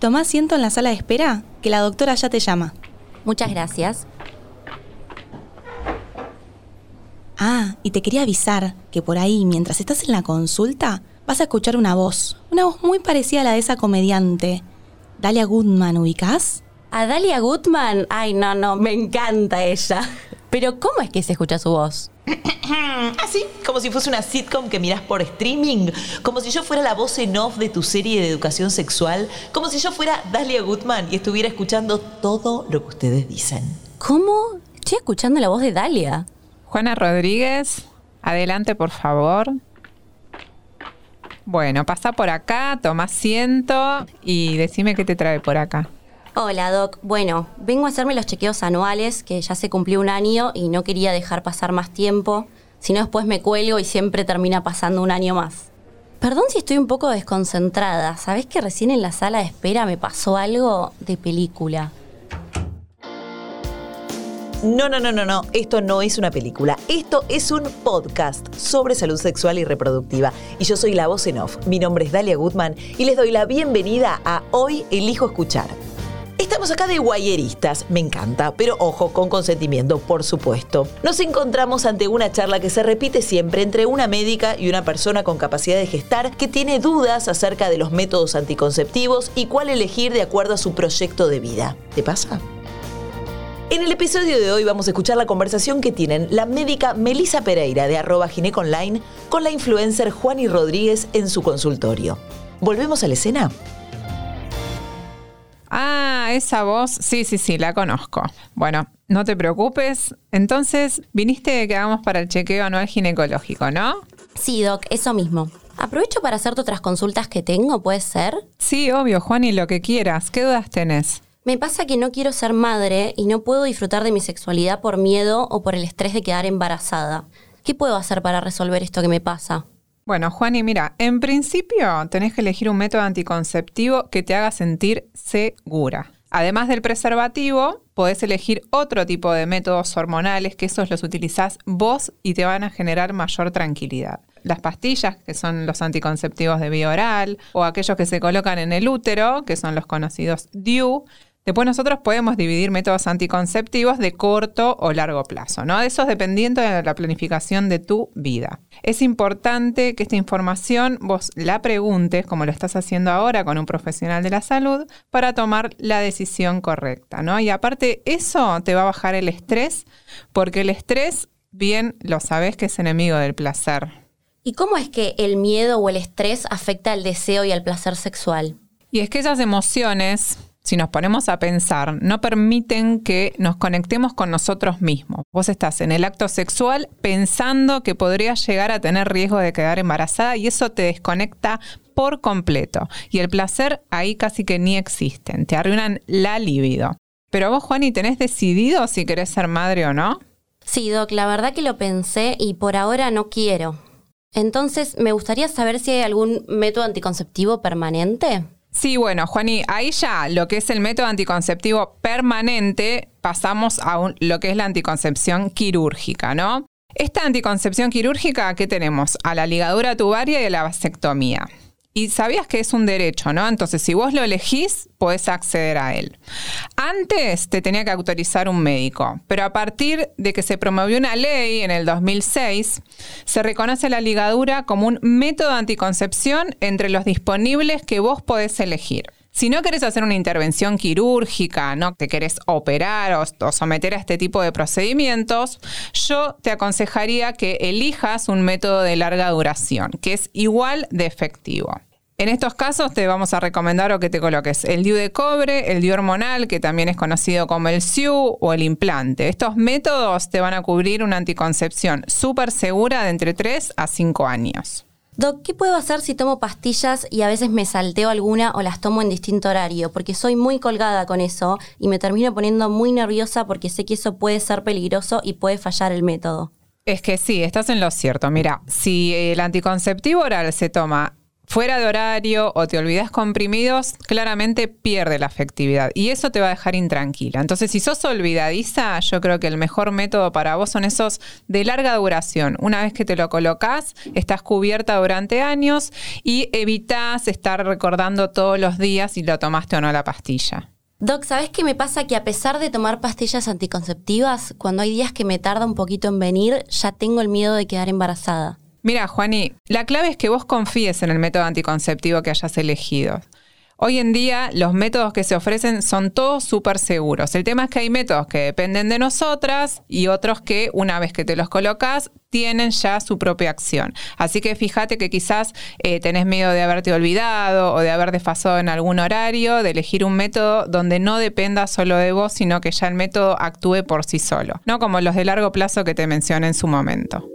Toma asiento en la sala de espera, que la doctora ya te llama. Muchas gracias. Ah, y te quería avisar que por ahí, mientras estás en la consulta, vas a escuchar una voz. Una voz muy parecida a la de esa comediante. Dalia Goodman, ¿ubicás? ¿A Dalia Goodman? Ay, no, no, me encanta ella. Pero ¿cómo es que se escucha su voz? Así, como si fuese una sitcom que mirás por streaming, como si yo fuera la voz en off de tu serie de educación sexual, como si yo fuera Dalia Goodman y estuviera escuchando todo lo que ustedes dicen. ¿Cómo? Estoy escuchando la voz de Dalia. Juana Rodríguez, adelante por favor. Bueno, pasa por acá, toma asiento y decime qué te trae por acá. Hola, Doc. Bueno, vengo a hacerme los chequeos anuales, que ya se cumplió un año y no quería dejar pasar más tiempo, si no después me cuelgo y siempre termina pasando un año más. Perdón si estoy un poco desconcentrada. ¿Sabés que recién en la sala de espera me pasó algo de película? No, no, no, no, no. Esto no es una película. Esto es un podcast sobre salud sexual y reproductiva. Y yo soy la voz en off. Mi nombre es Dalia Goodman y les doy la bienvenida a Hoy Elijo Escuchar. Estamos acá de guayeristas, me encanta, pero ojo, con consentimiento, por supuesto. Nos encontramos ante una charla que se repite siempre entre una médica y una persona con capacidad de gestar que tiene dudas acerca de los métodos anticonceptivos y cuál elegir de acuerdo a su proyecto de vida. ¿Te pasa? En el episodio de hoy vamos a escuchar la conversación que tienen la médica Melisa Pereira de arroba gineconline con la influencer Juani Rodríguez en su consultorio. ¿Volvemos a la escena? Ah, esa voz, sí, sí, sí, la conozco. Bueno, no te preocupes. Entonces, viniste que hagamos para el chequeo anual ginecológico, ¿no? Sí, Doc, eso mismo. Aprovecho para hacerte otras consultas que tengo, ¿puede ser? Sí, obvio, Juan, y lo que quieras. ¿Qué dudas tenés? Me pasa que no quiero ser madre y no puedo disfrutar de mi sexualidad por miedo o por el estrés de quedar embarazada. ¿Qué puedo hacer para resolver esto que me pasa? Bueno, Juan, y mira, en principio tenés que elegir un método anticonceptivo que te haga sentir segura. Además del preservativo, podés elegir otro tipo de métodos hormonales que esos los utilizás vos y te van a generar mayor tranquilidad. Las pastillas, que son los anticonceptivos de vía oral, o aquellos que se colocan en el útero, que son los conocidos DIU, Después nosotros podemos dividir métodos anticonceptivos de corto o largo plazo, ¿no? Eso es dependiendo de la planificación de tu vida. Es importante que esta información vos la preguntes, como lo estás haciendo ahora con un profesional de la salud, para tomar la decisión correcta, ¿no? Y aparte, eso te va a bajar el estrés, porque el estrés, bien lo sabes que es enemigo del placer. ¿Y cómo es que el miedo o el estrés afecta al deseo y al placer sexual? Y es que esas emociones si nos ponemos a pensar, no permiten que nos conectemos con nosotros mismos. Vos estás en el acto sexual pensando que podrías llegar a tener riesgo de quedar embarazada y eso te desconecta por completo. Y el placer ahí casi que ni existen, te arruinan la libido. Pero vos, Juani, ¿tenés decidido si querés ser madre o no? Sí, Doc, la verdad que lo pensé y por ahora no quiero. Entonces, me gustaría saber si hay algún método anticonceptivo permanente. Sí, bueno, Juani, ahí ya lo que es el método anticonceptivo permanente, pasamos a lo que es la anticoncepción quirúrgica, ¿no? Esta anticoncepción quirúrgica, ¿qué tenemos? A la ligadura tubaria y a la vasectomía. Y sabías que es un derecho, ¿no? Entonces, si vos lo elegís, podés acceder a él. Antes te tenía que autorizar un médico, pero a partir de que se promovió una ley en el 2006, se reconoce la ligadura como un método de anticoncepción entre los disponibles que vos podés elegir. Si no querés hacer una intervención quirúrgica, no te querés operar o, someter a este tipo de procedimientos, yo te aconsejaría que elijas un método de larga duración, que es igual de efectivo. En estos casos te vamos a recomendar o que te coloques el DIU de cobre, el DIU hormonal, que también es conocido como el SIU o el implante. Estos métodos te van a cubrir una anticoncepción súper segura de entre 3 a 5 años. Doc, ¿qué puedo hacer si tomo pastillas y a veces me salteo alguna o las tomo en distinto horario? Porque soy muy colgada con eso y me termino poniendo muy nerviosa porque sé que eso puede ser peligroso y puede fallar el método. Es que sí, estás en lo cierto. Mira, si el anticonceptivo oral se toma fuera de horario o te olvidas comprimidos, claramente pierde la efectividad y eso te va a dejar intranquila. Entonces, si sos olvidadiza, yo creo que el mejor método para vos son esos de larga duración. Una vez que te lo colocas, estás cubierta durante años y evitas estar recordando todos los días si lo tomaste o no la pastilla. Doc, ¿sabes qué me pasa? Que a pesar de tomar pastillas anticonceptivas, cuando hay días que me tarda un poquito en venir, ya tengo el miedo de quedar embarazada. Mira, Juani, la clave es que vos confíes en el método anticonceptivo que hayas elegido. Hoy en día los métodos que se ofrecen son todos súper seguros. El tema es que hay métodos que dependen de nosotras y otros que una vez que te los colocas tienen ya su propia acción. Así que fíjate que quizás eh, tenés miedo de haberte olvidado o de haber desfasado en algún horario, de elegir un método donde no dependa solo de vos, sino que ya el método actúe por sí solo, no como los de largo plazo que te mencioné en su momento.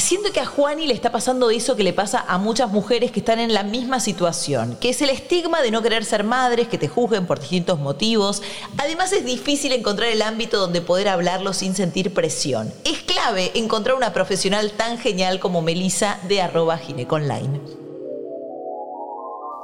Siento que a Juani le está pasando eso que le pasa a muchas mujeres que están en la misma situación, que es el estigma de no querer ser madres, que te juzguen por distintos motivos. Además es difícil encontrar el ámbito donde poder hablarlo sin sentir presión. Es clave encontrar una profesional tan genial como Melissa de arroba gineconline.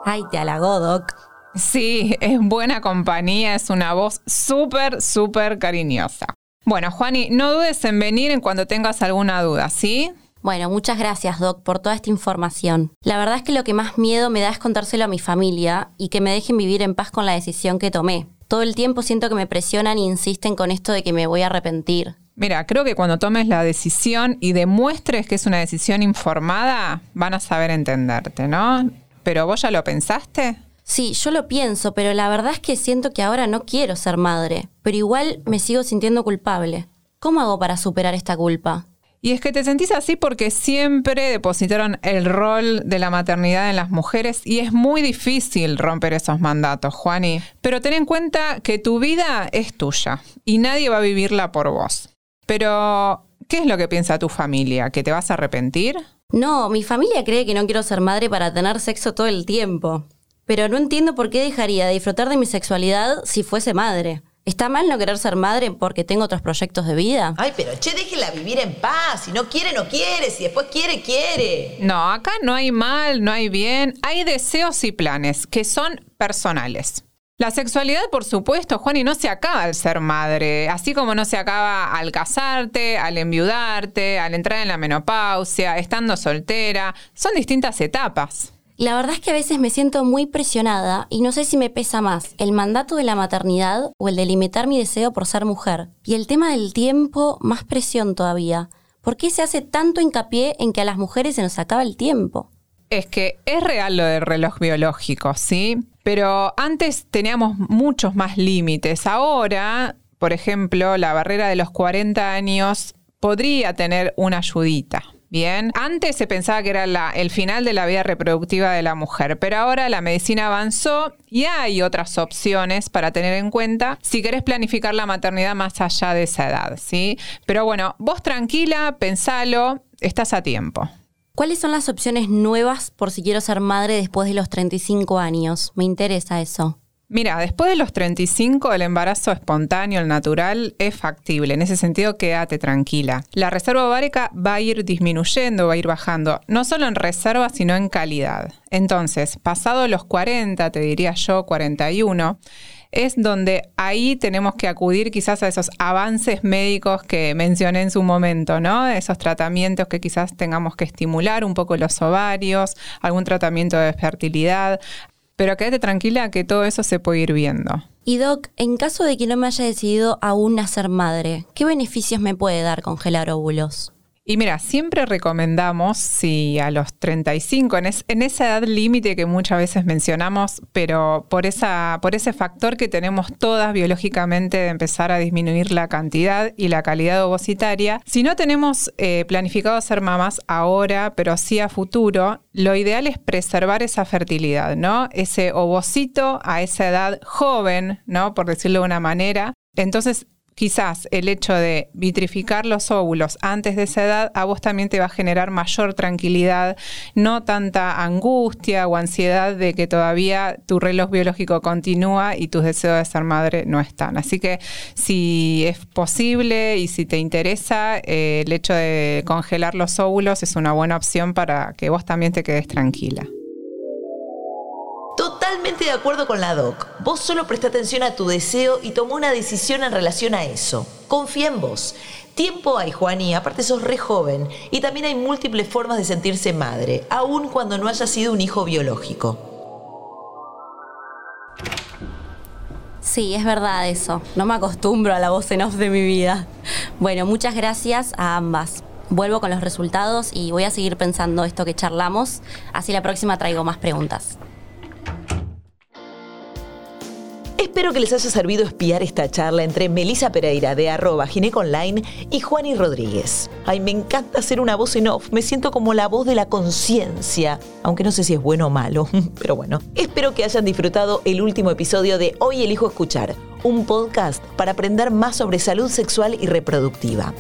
Ay, te halagó, Doc. Sí, es buena compañía, es una voz súper, súper cariñosa. Bueno, Juani, no dudes en venir en cuando tengas alguna duda, ¿sí? Bueno, muchas gracias, Doc, por toda esta información. La verdad es que lo que más miedo me da es contárselo a mi familia y que me dejen vivir en paz con la decisión que tomé. Todo el tiempo siento que me presionan e insisten con esto de que me voy a arrepentir. Mira, creo que cuando tomes la decisión y demuestres que es una decisión informada, van a saber entenderte, ¿no? Pero vos ya lo pensaste? Sí, yo lo pienso, pero la verdad es que siento que ahora no quiero ser madre, pero igual me sigo sintiendo culpable. ¿Cómo hago para superar esta culpa? Y es que te sentís así porque siempre depositaron el rol de la maternidad en las mujeres y es muy difícil romper esos mandatos, Juani. Pero ten en cuenta que tu vida es tuya y nadie va a vivirla por vos. Pero, ¿qué es lo que piensa tu familia? ¿Que te vas a arrepentir? No, mi familia cree que no quiero ser madre para tener sexo todo el tiempo pero no entiendo por qué dejaría de disfrutar de mi sexualidad si fuese madre. ¿Está mal no querer ser madre porque tengo otros proyectos de vida? Ay, pero che, déjela vivir en paz. Si no quiere, no quiere. Si después quiere, quiere. No, acá no hay mal, no hay bien. Hay deseos y planes que son personales. La sexualidad, por supuesto, Juan, y no se acaba al ser madre, así como no se acaba al casarte, al enviudarte, al entrar en la menopausia, estando soltera. Son distintas etapas. La verdad es que a veces me siento muy presionada y no sé si me pesa más el mandato de la maternidad o el de limitar mi deseo por ser mujer. Y el tema del tiempo, más presión todavía. ¿Por qué se hace tanto hincapié en que a las mujeres se nos acaba el tiempo? Es que es real lo del reloj biológico, ¿sí? Pero antes teníamos muchos más límites. Ahora, por ejemplo, la barrera de los 40 años podría tener una ayudita. Bien, antes se pensaba que era el final de la vida reproductiva de la mujer, pero ahora la medicina avanzó y hay otras opciones para tener en cuenta si querés planificar la maternidad más allá de esa edad, ¿sí? Pero bueno, vos tranquila, pensalo, estás a tiempo. ¿Cuáles son las opciones nuevas por si quiero ser madre después de los 35 años? Me interesa eso. Mira, después de los 35 el embarazo espontáneo, el natural, es factible. En ese sentido, quédate tranquila. La reserva ovárica va a ir disminuyendo, va a ir bajando, no solo en reserva, sino en calidad. Entonces, pasado los 40, te diría yo 41, es donde ahí tenemos que acudir quizás a esos avances médicos que mencioné en su momento, ¿no? Esos tratamientos que quizás tengamos que estimular un poco los ovarios, algún tratamiento de fertilidad, pero quédate tranquila que todo eso se puede ir viendo. Y Doc, en caso de que no me haya decidido aún nacer madre, ¿qué beneficios me puede dar congelar óvulos? Y mira, siempre recomendamos, si a los 35, en, en esa edad límite que muchas veces mencionamos, pero por, esa, ese factor que tenemos todas biológicamente de empezar a disminuir la cantidad y la calidad ovocitaria, si no tenemos eh, planificado ser mamás ahora, pero sí a futuro, lo ideal es preservar esa fertilidad, ¿no? Ese ovocito a esa edad joven, ¿no? Por decirlo de una manera. Entonces, quizás el hecho de vitrificar los óvulos antes de esa edad a vos también te va a generar mayor tranquilidad, no tanta angustia o ansiedad de que todavía tu reloj biológico continúa y tus deseos de ser madre no están. Así que si es posible y si te interesa, eh, el hecho de congelar los óvulos es una buena opción para que vos también te quedes tranquila. Totalmente de acuerdo con la doc. Vos solo presta atención a tu deseo y tomó una decisión en relación a eso. Confía en vos. Tiempo hay, Juani, aparte sos re joven. Y también hay múltiples formas de sentirse madre, aun cuando no haya sido un hijo biológico. Sí, es verdad eso. No me acostumbro a la voz en off de mi vida. Bueno, muchas gracias a ambas. Vuelvo con los resultados y voy a seguir pensando esto que charlamos. Así la próxima traigo más preguntas. Espero que les haya servido espiar esta charla entre Melisa Pereira de arroba gineconline y Juani Rodríguez. Ay, me encanta ser una voz en off, me siento como la voz de la conciencia, aunque no sé si es bueno o malo, pero bueno. Espero que hayan disfrutado el último episodio de Hoy elijo escuchar, un podcast para aprender más sobre salud sexual y reproductiva.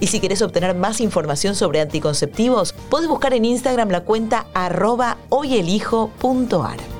Y si querés obtener más información sobre anticonceptivos, podés buscar en Instagram la cuenta arroba hoyelijo.ar.